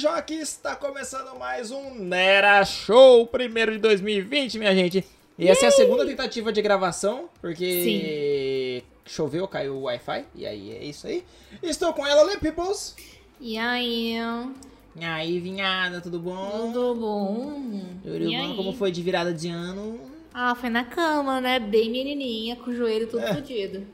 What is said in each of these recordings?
Joque, está começando mais um Nera Show, primeiro de 2020, minha gente. E essa é a segunda tentativa de gravação, porque choveu, caiu o Wi-Fi, e aí é isso aí. Estou com ela, Le Peoples. E aí? E aí, vinhada, tudo bom? Tudo bom? Tudo? Como foi de virada de ano? Ah, foi na cama, né? Bem menininha, com o joelho todo É. fodido.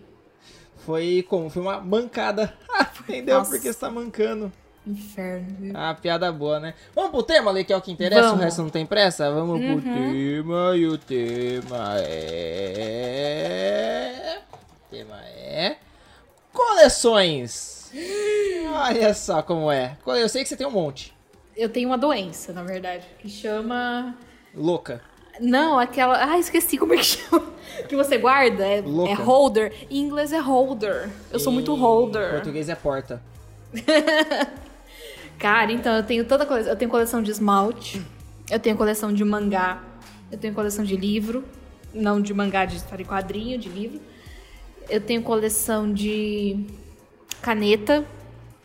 Foi como? Foi uma mancada. Entendeu? Nossa. Porque você tá mancando. Inferno. viu? Ah, piada boa, né? Vamos pro tema, Lê, que é o que interessa, Vamos. o resto não tem pressa? Vamos pro Uhum. tema, e o tema é... O tema é... Coleções! Olha só como é. Eu sei que você tem um monte. Eu tenho uma doença, na verdade, que chama. Louca. Não, aquela. Ah, esqueci como é que chama. Que você guarda. É, é holder. Em inglês é holder. Eu sou muito Em holder. português é porta. Cara, então eu tenho toda coisa. Eu tenho coleção de esmalte, eu tenho coleção de mangá, eu tenho coleção de livro, não de mangá de história em quadrinho, de livro. Eu tenho coleção de caneta,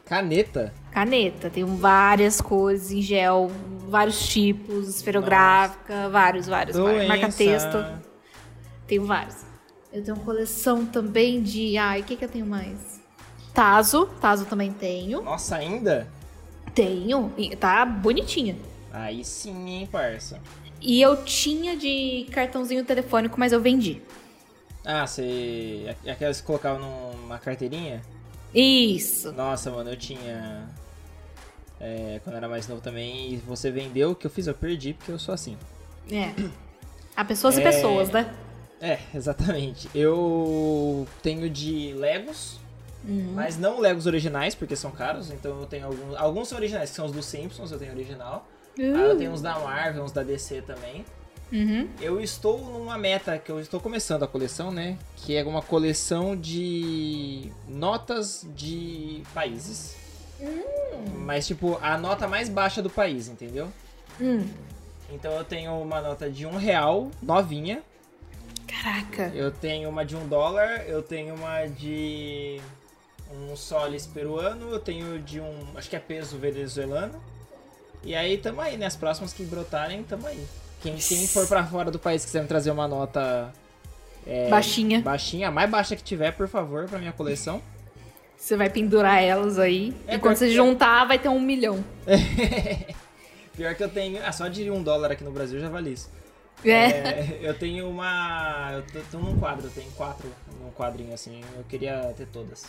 Caneta. caneta, tenho várias cores em gel, vários tipos, esferográfica, vários, vários, vários. marca texto, Doença. tenho vários. Eu tenho coleção também de, ai, o que que eu tenho mais? Tazo, Tazo também tenho. Nossa, ainda? Tenho, e tá bonitinha. Aí sim, hein, parça. E eu tinha de cartãozinho telefônico, mas eu vendi. Ah, você... Aquelas que colocavam numa carteirinha? Isso. Nossa, mano, eu tinha. É, quando eu era mais novo também, e você vendeu, o que eu fiz? Eu perdi, porque eu sou assim. É. Há pessoas e É. pessoas, né? É, exatamente. Eu tenho de Legos, Uhum. mas não Legos originais, porque são caros, então eu tenho alguns. Alguns são originais, que são os dos Simpsons, eu tenho original. Aí eu tenho uns da Marvel, uns da DC também. Uhum. Eu estou numa meta que eu estou começando a coleção, né? Que é uma coleção de notas de países. Mas, tipo, a nota mais baixa do país, entendeu? Hum. Então eu tenho uma nota de um real, novinha. Caraca. Eu tenho uma de um dólar. Eu tenho uma de um soles peruano. Eu tenho de um, acho que é peso venezuelano. E aí tamo aí, né? As próximas que brotarem, tamo aí. Quem, quem for pra fora do país quiser me trazer uma nota é, Baixinha. baixinha, a mais baixa que tiver, por favor, pra minha coleção. Você vai pendurar elas aí. É, e quando você juntar, vai ter um milhão. Pior que eu tenho. Ah, só de um dólar aqui no Brasil já vale isso. É. É, eu tenho uma. Eu tô, tô num quadro, eu tenho quatro num quadrinho assim. Eu queria ter todas.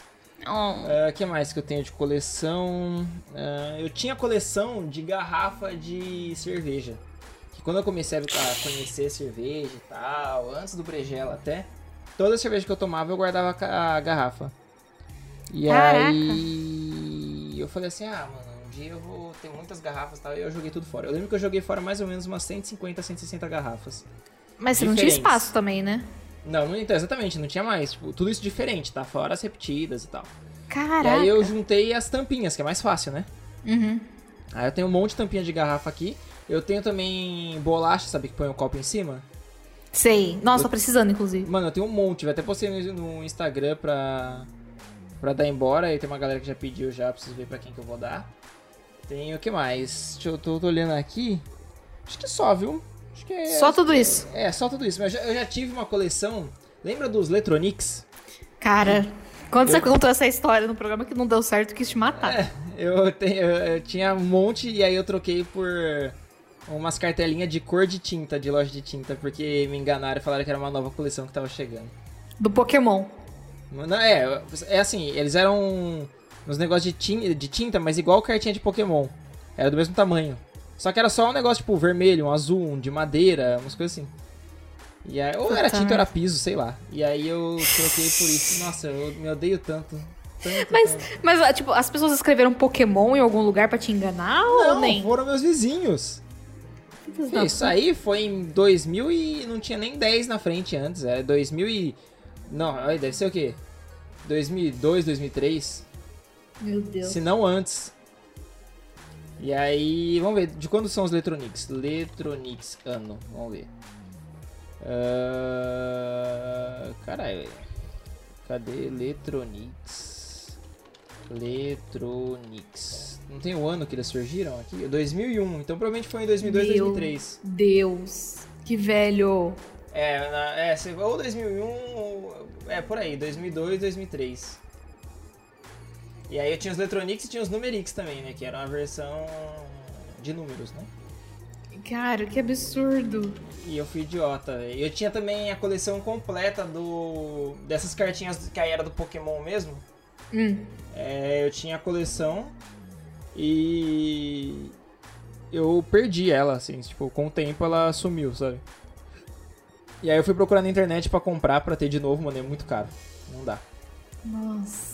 O que mais que eu tenho de coleção? Ah, eu tinha coleção de garrafa de cerveja. Que quando eu comecei a conhecer cerveja e tal, antes do Brejela até, toda cerveja que eu tomava eu guardava a garrafa. E Caraca. aí eu falei assim, ah, mano, um dia eu vou ter muitas garrafas e tal, e eu joguei tudo fora. Eu lembro que eu joguei fora mais ou menos umas 150, 160 garrafas. Mas você não tinha espaço também, né? Não, não então, exatamente, não tinha mais. Tipo, tudo isso diferente, tá? Fora as repetidas e tal. Caraca. E aí eu juntei as tampinhas, que é mais fácil, né? Uhum. Aí eu tenho um monte de tampinha de garrafa aqui. Eu tenho também bolacha, sabe, que põe o copo em cima. Sei. Nossa, tô precisando, inclusive. Mano, eu tenho um monte. Eu até postei no, no Instagram pra, pra dar embora. E tem uma galera que já pediu já, preciso ver pra quem que eu vou dar. Tem o que mais? Deixa eu tô, tô olhando aqui. Acho que só, viu? Acho que é. Só tudo isso. É, só tudo isso. Mas eu já, eu já tive uma coleção. Lembra dos Letronix? Cara, quando Eu- você contou essa história no programa que não deu certo, quis te matar. É, eu, tenho, eu, eu tinha um monte e aí eu troquei por umas cartelinhas de cor de tinta, de loja de tinta, porque me enganaram e falaram que era uma nova coleção que tava chegando. Do Pokémon. Não, é, é assim, eles eram uns negócios de tinta, de tinta, mas igual cartinha de Pokémon. Era do mesmo tamanho. Só que era só um negócio tipo vermelho, um azul, um de madeira, umas coisas assim. E aí, ou era tinta ou era piso, sei lá. E aí eu troquei por isso. Nossa, eu me odeio tanto. tanto Mas, tanto. mas, ah, tipo, as pessoas escreveram Pokémon em algum lugar pra te enganar ou Não, nem? foram meus vizinhos. Isso aí foi em 2000 e não tinha nem 10 na frente antes, era 2000 e... Não, deve ser o quê? 2002, 2003, Meu Deus. se não antes. E aí, vamos ver, de quando são os Letronix? Letronix, ano, vamos ver. Ah, Caralho, cadê Letronix? Letronics. Não tem o ano que eles surgiram aqui? 2001. Então provavelmente foi em 2002, Meu 2003. Deus. Que velho. É, na, é, ou 2001, ou, é por aí, 2002, 2003. E aí eu tinha os Letronics e tinha os Numerix também, né? Que era uma versão de números, né? Cara, que absurdo. E eu fui idiota, velho. Eu tinha também a coleção completa do dessas cartinhas que aí era do Pokémon mesmo. Hum. É, eu tinha a coleção e eu perdi ela, assim, tipo, com o tempo ela sumiu, sabe? E aí eu fui procurar na internet pra comprar pra ter de novo, mano, é muito caro. Não dá. Nossa.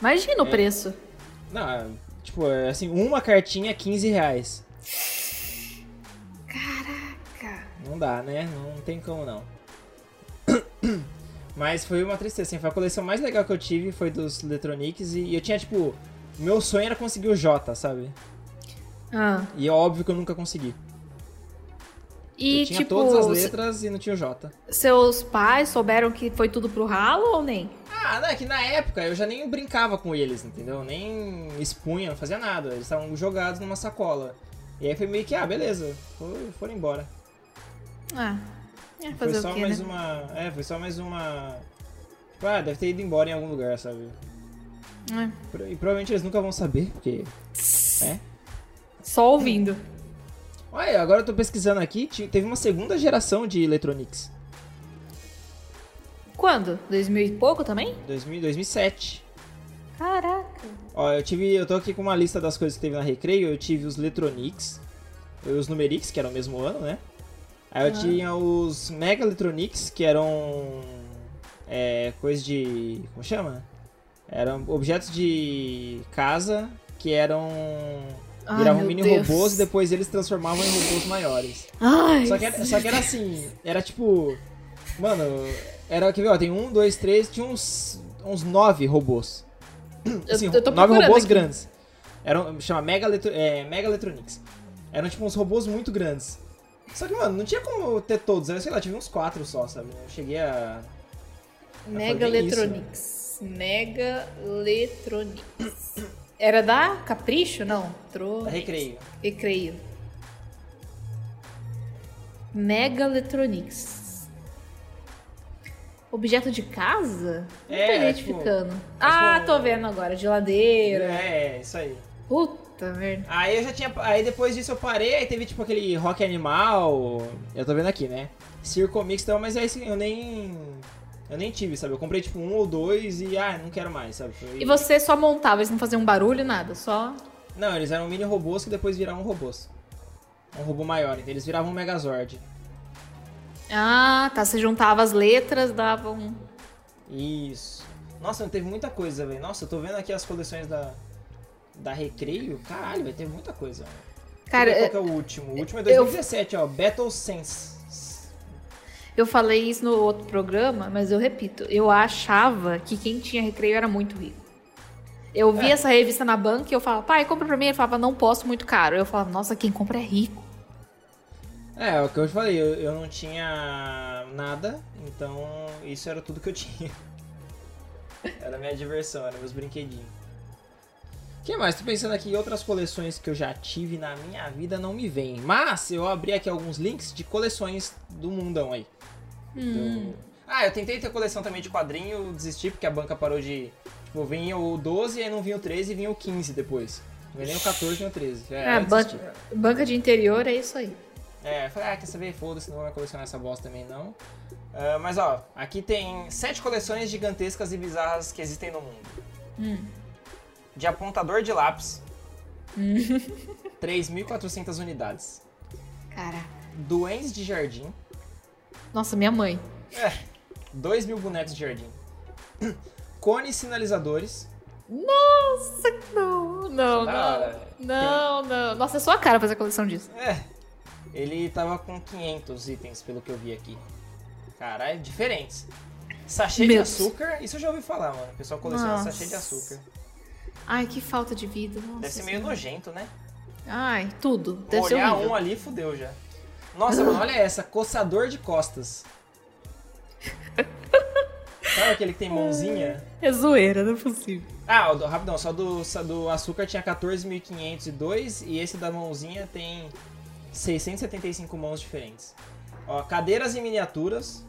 Imagina o É. preço. Não, tipo, é assim, uma cartinha 15 reais. Caraca. Não dá, né? Não tem como não. Mas foi uma tristeza, assim, foi a coleção mais legal que eu tive, foi dos Electronics e eu tinha, tipo, meu sonho era conseguir o J, sabe? Ah. E é óbvio que eu nunca consegui. E, eu tinha tipo, todas as letras e não tinha o J. seus pais souberam que foi tudo pro ralo ou nem? Ah, não, é que na época eu já nem brincava com eles, entendeu? Nem expunha, não fazia nada. Eles estavam jogados numa sacola. E aí foi meio que, ah, beleza, foi- foram embora. Ah. É, Foi fazer só o quê, mais né? uma. É, foi só mais uma. Tipo, ah, deve ter ido embora em algum lugar, sabe? É. E provavelmente eles nunca vão saber, porque. É. Só ouvindo. Olha, agora eu tô pesquisando aqui, teve uma segunda geração de Electronics. Quando? 2000 e pouco também? 2000, 2007. Caraca. Ó, eu tive. Eu tô aqui com uma lista das coisas que teve na Recreio. Eu tive os Letronics, os Numerix, que eram o mesmo ano, né? Aí eu tinha os Mega Electronics, que eram. É. coisa de. como chama? Eram objetos de casa que eram. Ai, viravam mini Deus. robôs e depois eles transformavam em robôs maiores. Ai. Só que, era, só que era assim, era tipo. Mano, era que ó, tem um, dois, três, tinha uns, uns nove robôs. Assim, eu tô nove robôs aqui. grandes. Eram, chama Mega, Eletro, é, Mega Electronics. Eram tipo uns robôs muito grandes. Só que, mano, não tinha como ter todos. Eu sei lá, tive uns quatro só, sabe? Eu cheguei a. Mega bem isso, Electronics. Mega Electronics. Era da Capricho? Não. Tro... Da recreio. Recreio. Mega Electronics. Objeto de casa? Não É, tô é, identificando. tipo, ah, tipo, tô vendo agora. Geladeira. É, isso aí. Puta merda. Aí eu já tinha. Aí depois disso eu parei, aí teve tipo aquele rock animal. Eu tô vendo aqui, né? Circo Mix e tal, mas aí assim, eu nem. Eu nem tive, sabe? Eu comprei tipo um ou dois e ah, não quero mais, sabe? Foi- E você só montava, eles não faziam barulho, nada, só. Não, eles eram mini robôs que depois viraram robôs. Um robô maior, então eles viravam um Megazord. Ah, tá. Você juntava as letras, dava um. Isso. Nossa, não teve muita coisa, velho. Nossa, eu tô vendo aqui as coleções da. Da Recreio. Caralho, vai ter muita coisa. Cara, eu qual que é o último. O último é 2017, ó. Battle Sense. Eu falei isso no outro programa, mas eu repito, eu achava que quem tinha recreio era muito rico. Eu vi É. essa revista na banca e eu falava, pai, compra pra mim. Ele falava, não posso, muito caro. Eu falava, nossa, quem compra é rico. É, o que eu te falei, eu, eu não tinha nada, então isso era tudo que eu tinha. Era minha diversão, era meus brinquedinhos. O que mais? Tô pensando aqui em outras coleções que eu já tive na minha vida, não me vem. Mas eu abri aqui alguns links de coleções do mundão aí. Hum. Do- Ah, eu tentei ter coleção também de quadrinho, desisti porque a banca parou de. Tipo, vinha o 12, aí não vinha o 13 e vinha o 15 depois. Não vinha nem o 14 nem o 13. É, É, aí eu ban- desisti. banca de interior é isso aí. É, falei, ah, quer saber? Foda-se, não vou colecionar essa bosta também não. Ah, mas ó, aqui tem sete coleções gigantescas e bizarras que existem no mundo. Hum. De apontador de lápis, 3.400 unidades. Cara. Duendes de jardim, Nossa, minha mãe. 2 mil bonecos de jardim. Cones sinalizadores. Nossa, não, não, não. Não, não. Nossa, é sua cara fazer coleção disso. É, ele tava com 500 itens, pelo que eu vi aqui. Caralho, diferentes. Sachê de Meu Deus. açúcar, isso eu já ouvi falar, mano. O pessoal coleciona Nossa. sachê de açúcar. Ai, que falta de vida. Nossa Deve ser meio Senhora. nojento, né? Ai, tudo. Deve Olhar um ali, fudeu já. Nossa, mano, olha essa, coçador de costas. Sabe aquele que tem mãozinha? É zoeira, não é possível. Ah, do, rapidão, só do, só do açúcar tinha 14.502 e esse da mãozinha tem 675 mãos diferentes. Ó, cadeiras em miniaturas,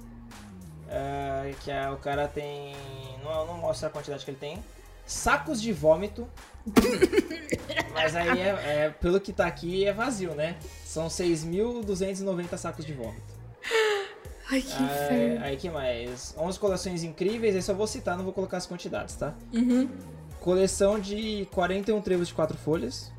é, que é, o cara tem... Não, não mostra a quantidade que ele tem. Sacos de vômito. Mas aí, é, é- pelo que tá aqui, é vazio, né? São 6.290 sacos de vômito. Ai, que inferno. aí que mais? 11 coleções incríveis, aí só vou citar, não vou colocar as quantidades, tá? Uhum. Coleção de 41 trevos de 4 folhas.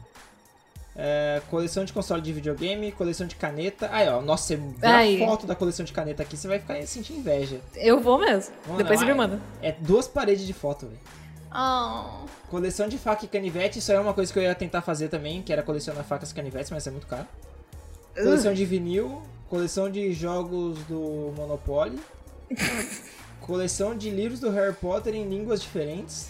É, coleção de console de videogame, coleção de caneta. Aí, ó, nossa, você vê Aí. a foto da coleção de caneta aqui, você vai ficar sentir inveja. Eu vou mesmo. Não, Depois você me é- manda. É duas paredes de foto, velho. Oh. Coleção de faca e canivete, isso aí é uma coisa que eu ia tentar fazer também, que era colecionar facas e canivetes, mas é muito caro. Coleção de vinil, coleção de jogos do Monopoly, coleção de livros do Harry Potter em línguas diferentes,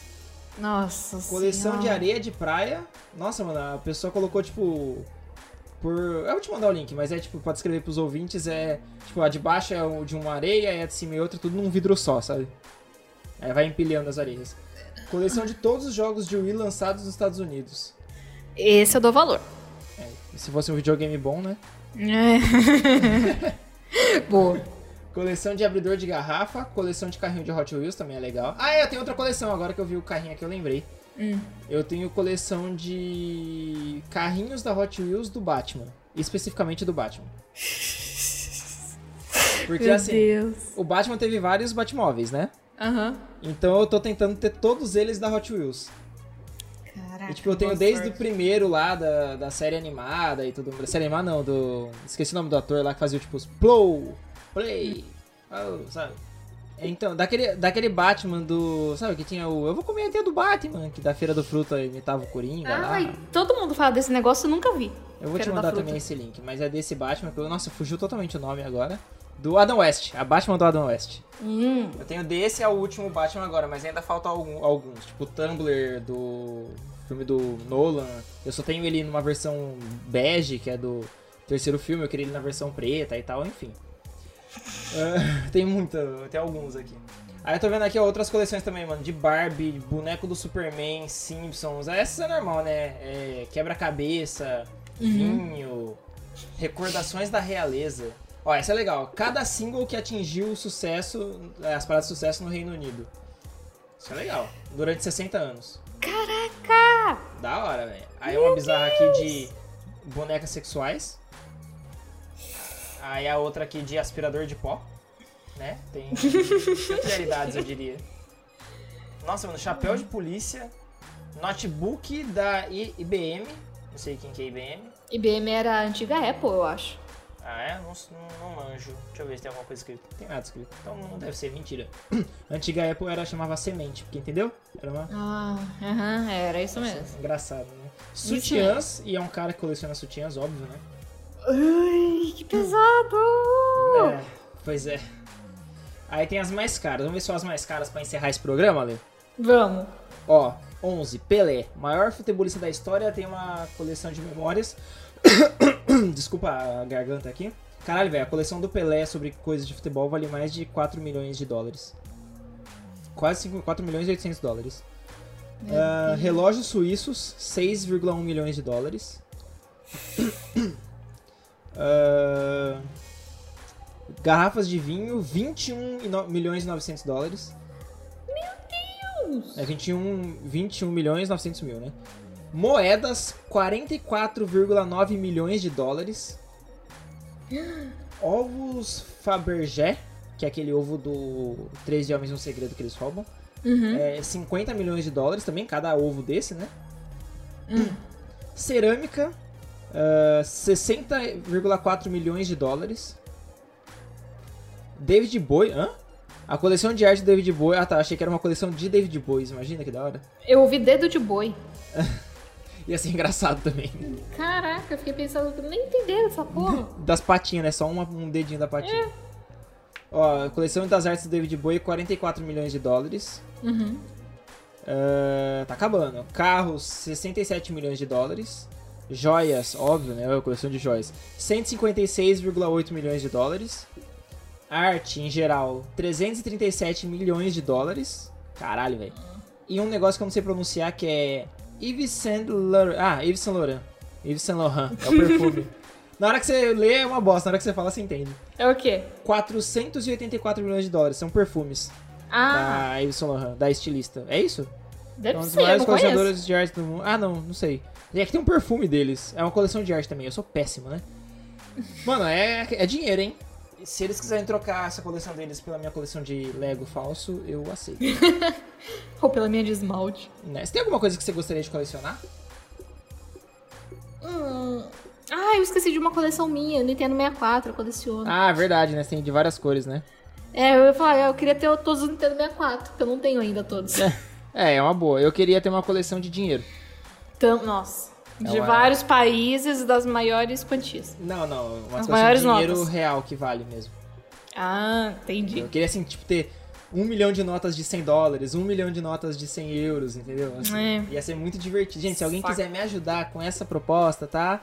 Nossa coleção de Senhora. areia de praia. Nossa, mano, a pessoa colocou tipo por, eu vou te mandar o link, mas é tipo, pode escrever pros ouvintes, é tipo, a de baixo é o de uma areia e a de cima é outra, tudo num vidro só, sabe? Aí vai empilhando as areias. Coleção de todos os jogos de Wii lançados nos Estados Unidos. Esse eu dou valor. É, e se fosse um videogame bom, né? É. Boa. Coleção de abridor de garrafa, coleção de carrinho de Hot Wheels também é legal. Ah, é, tem outra coleção, agora que eu vi o carrinho aqui eu lembrei. Hum. Eu tenho coleção de carrinhos da Hot Wheels do Batman. Especificamente do Batman. Porque Meu assim, Deus. o Batman teve vários Batmóveis, né? Aham. Então eu tô tentando ter todos eles da Hot Wheels. Caraca. E tipo, eu tenho desde o sorte. primeiro lá da, da série animada e tudo. Série animada não, do. Esqueci o nome do ator lá que fazia tipo os Plow, Play, oh, sabe? Então, daquele, daquele Batman do. Sabe que tinha o. Eu vou comer até do Batman, que da Feira do Fruta imitava o Coringa lá. Ai, todo mundo fala desse negócio, eu nunca vi. Eu vou te Feira da mandar também esse link, mas é desse Batman que eu. Nossa, fugiu totalmente o nome agora. Do Adam West, a Batman do Adam West. Hum. Eu tenho desse é o último Batman agora, mas ainda faltam algum- alguns. Tipo o Tumblr do filme do Nolan. Eu só tenho ele numa versão bege, que é do terceiro filme. Eu queria ele na versão preta e tal, enfim. Ah, tem muita, tem alguns aqui. Aí eu tô vendo aqui ó, outras coleções também, mano. De Barbie, boneco do Superman, Simpsons. Essas é normal, né? É, Quebra-cabeça, vinho, recordações da realeza. Ó, essa é legal. Cada single que atingiu o sucesso, é, as paradas de sucesso no Reino Unido. Isso é legal. Durante 60 anos. Caraca! Da hora, velho. Aí uma bizarra aqui de bonecas sexuais. Aí a outra aqui de aspirador de pó. Né? Tem peculiaridades, eu diria. Nossa, mano, chapéu de polícia. Notebook da I- IBM. Não sei quem que é IBM. IBM era a antiga Apple, eu acho. Ah, é? Não, não, não manjo. Deixa eu ver se tem alguma coisa escrita. Não tem nada escrito. Então não deve ser mentira. A antiga Apple era, chamava semente, porque entendeu? Era uma. Ah, aham, era isso mesmo. Engraçado, né? Sutiãs, e é um cara que coleciona sutiãs, óbvio, né? Ai, que pesado! É, pois é. Aí tem as mais caras. Vamos ver só as mais caras pra encerrar esse programa, Ale? Vamos. Ó, 11. Pelé. Maior futebolista da história. Tem uma coleção de memórias. Desculpa a garganta aqui. Caralho, velho. A coleção do Pelé sobre coisas de futebol vale mais de 4 milhões de dólares. Quase 5, 4 milhões e 800 dólares. Ah, relógios suíços, 6,1 milhões de dólares. Ah, garrafas de vinho, 21 e no- milhões e 900 dólares. É 21, 21 milhões e 900 mil, né? Moedas, 44,9 milhões de dólares. Ovos Fabergé, que é aquele ovo do Três de Homens e um Segredo que eles roubam. É 50 milhões de dólares também, cada ovo desse, né? Cerâmica, ah, 60,4 milhões de dólares. David Bowie, hã? A coleção de arte do David Bowie. Ah tá, achei que era uma coleção de David Bowie, imagina que da hora. Eu ouvi dedo de boi. Ia ser engraçado também. Caraca, eu fiquei pensando que nem entenderam essa porra. Das patinhas, né? Só uma- um dedinho da patinha. Ó, a coleção das artes do David Bowie, 44 milhões de dólares. Uhum. Ah, tá acabando. Carros, 67 milhões de dólares. Joias, óbvio, né? A coleção de joias. 156,8 milhões de dólares. arte em geral, 337 milhões de dólares. Caralho, velho. E um negócio que eu não sei pronunciar que é Yves Saint Laurent. Ah, Yves Saint Laurent. Yves Saint Laurent, é o perfume. na hora que você lê é uma bosta, na hora que você fala você entende. É o quê? 484 milhões de dólares, são perfumes Ah, da Yves Saint Laurent, da estilista. É isso? deve É um dos ser, maiores colecionadores de arte do mundo. Ah, não, não sei. E aqui tem um perfume deles. É uma coleção de arte também. Eu sou péssimo, né? Mano, é, é dinheiro, hein? Se eles quiserem trocar essa coleção deles pela minha coleção de Lego falso, eu aceito. Ou pela minha de esmalte. né? Você tem alguma coisa que você gostaria de colecionar? Hum. Ah, eu esqueci de uma coleção minha, Nintendo 64, eu coleciono. Ah, verdade, né? Você tem de várias cores, né? É, eu ia falar, eu queria ter todos os Nintendo 64, que eu não tenho ainda todos. É, é uma boa. Eu queria ter uma coleção de dinheiro. Então, nossa. De é- vários países das maiores quantias. Não, não. Uma As coleção maiores dinheiro notas. real que vale mesmo. Ah, entendi. Eu queria, assim, tipo, ter um milhão de notas de 100 dólares, um milhão de notas de 100 euros, entendeu? Assim, É. Ia ser muito divertido. Gente, se alguém quiser me ajudar com essa proposta, tá?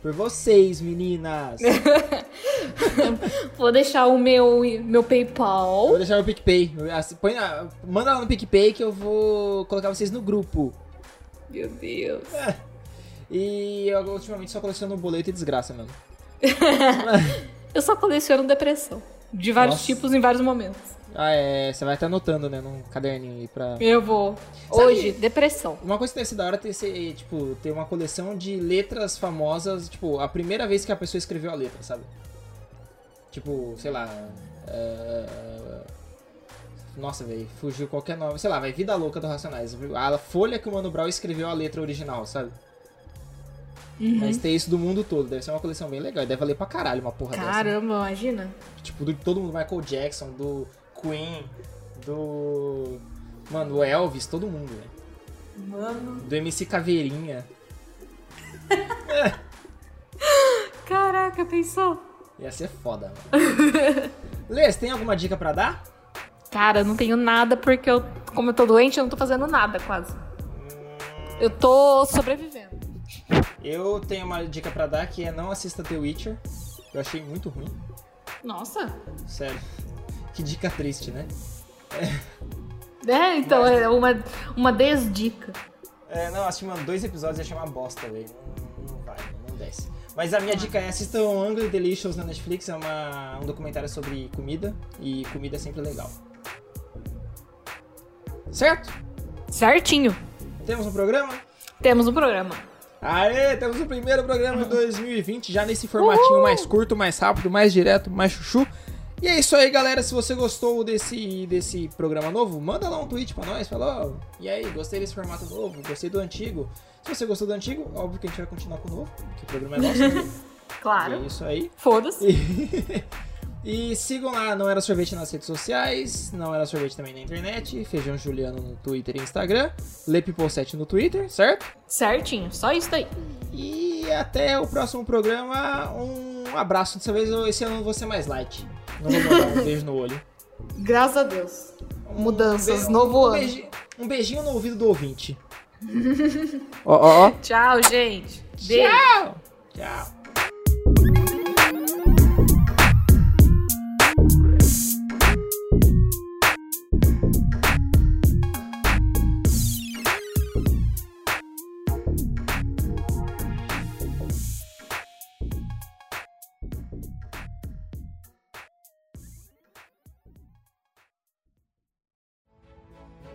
Por vocês, meninas. Vou deixar o meu, meu Eu PayPal. vou deixar meu PicPay. Assim, põe manda lá no PicPay que eu vou colocar vocês no grupo. Meu Deus. E eu ultimamente só coleciono boleto e desgraça mesmo. Eu só coleciono depressão. De vários Nossa. tipos em vários momentos. Ah, é. Você vai estar anotando, né? Num caderninho aí pra. Eu vou. Sabe- Hoje, depressão. Uma coisa que deve ser da hora é ter, ser, tipo, ter uma coleção de letras famosas, tipo, a primeira vez que a pessoa escreveu a letra, sabe? Tipo, sei lá. é, Nossa, velho, fugiu qualquer nome. Sei lá, vai Vida Louca do Racionais. A folha que o Mano Brown escreveu a letra original, sabe? Mas ter isso do mundo todo, deve ser uma coleção bem legal. Deve valer pra caralho uma porra dessa. Caramba, imagina. Tipo, do todo mundo, Michael Jackson, do Queen, do. Mano, do Elvis, todo mundo, velho. Mano. Do MC Caveirinha. Caraca, pensou? Ia ser foda, mano. Lê, você tem alguma dica pra dar? Cara, eu não tenho nada porque eu, como eu tô doente, eu não tô fazendo nada quase. Eu tô sobrevivendo. Eu tenho uma dica pra dar que é não assista The Witcher. Eu achei muito ruim. Nossa. Sério. Que dica triste, né? É, então, é uma, uma desdica. É, não, assisti, mano, dois episódios e achei uma bosta, velho. Não, não vai, não desce. Mas a minha dica é assistam Angry Delicious na Netflix, é uma, um documentário sobre comida. E comida é sempre legal. Certo? Certinho. Temos um programa? Temos um programa. Aê, temos o primeiro programa de 2020, já nesse formatinho mais curto, mais rápido, mais direto, mais chuchu. E é isso aí, galera. Se você gostou desse, desse programa novo, manda lá um tweet pra nós. Fala, e aí, gostei desse formato novo, gostei do antigo. Se você gostou do antigo, óbvio que a gente vai continuar com o novo, porque o programa é nosso. né? E Claro. é isso aí. Foda-se. E sigam lá, não era sorvete nas redes sociais, não era sorvete também na internet, Feijão Juliano no Twitter e Instagram, Lepipol7 no Twitter, certo? Certinho. Só isso daí. E até o próximo programa. Um abraço. Dessa vez, eu- esse ano eu vou ser mais light. Não vou mandar um beijo no olho. Graças a Deus. Um Mudanças, be- novo um ano. beijinho- um beijinho no ouvido do ouvinte. Ó, ó, ó. Tchau, gente. Beijo. Tchau. Tchau.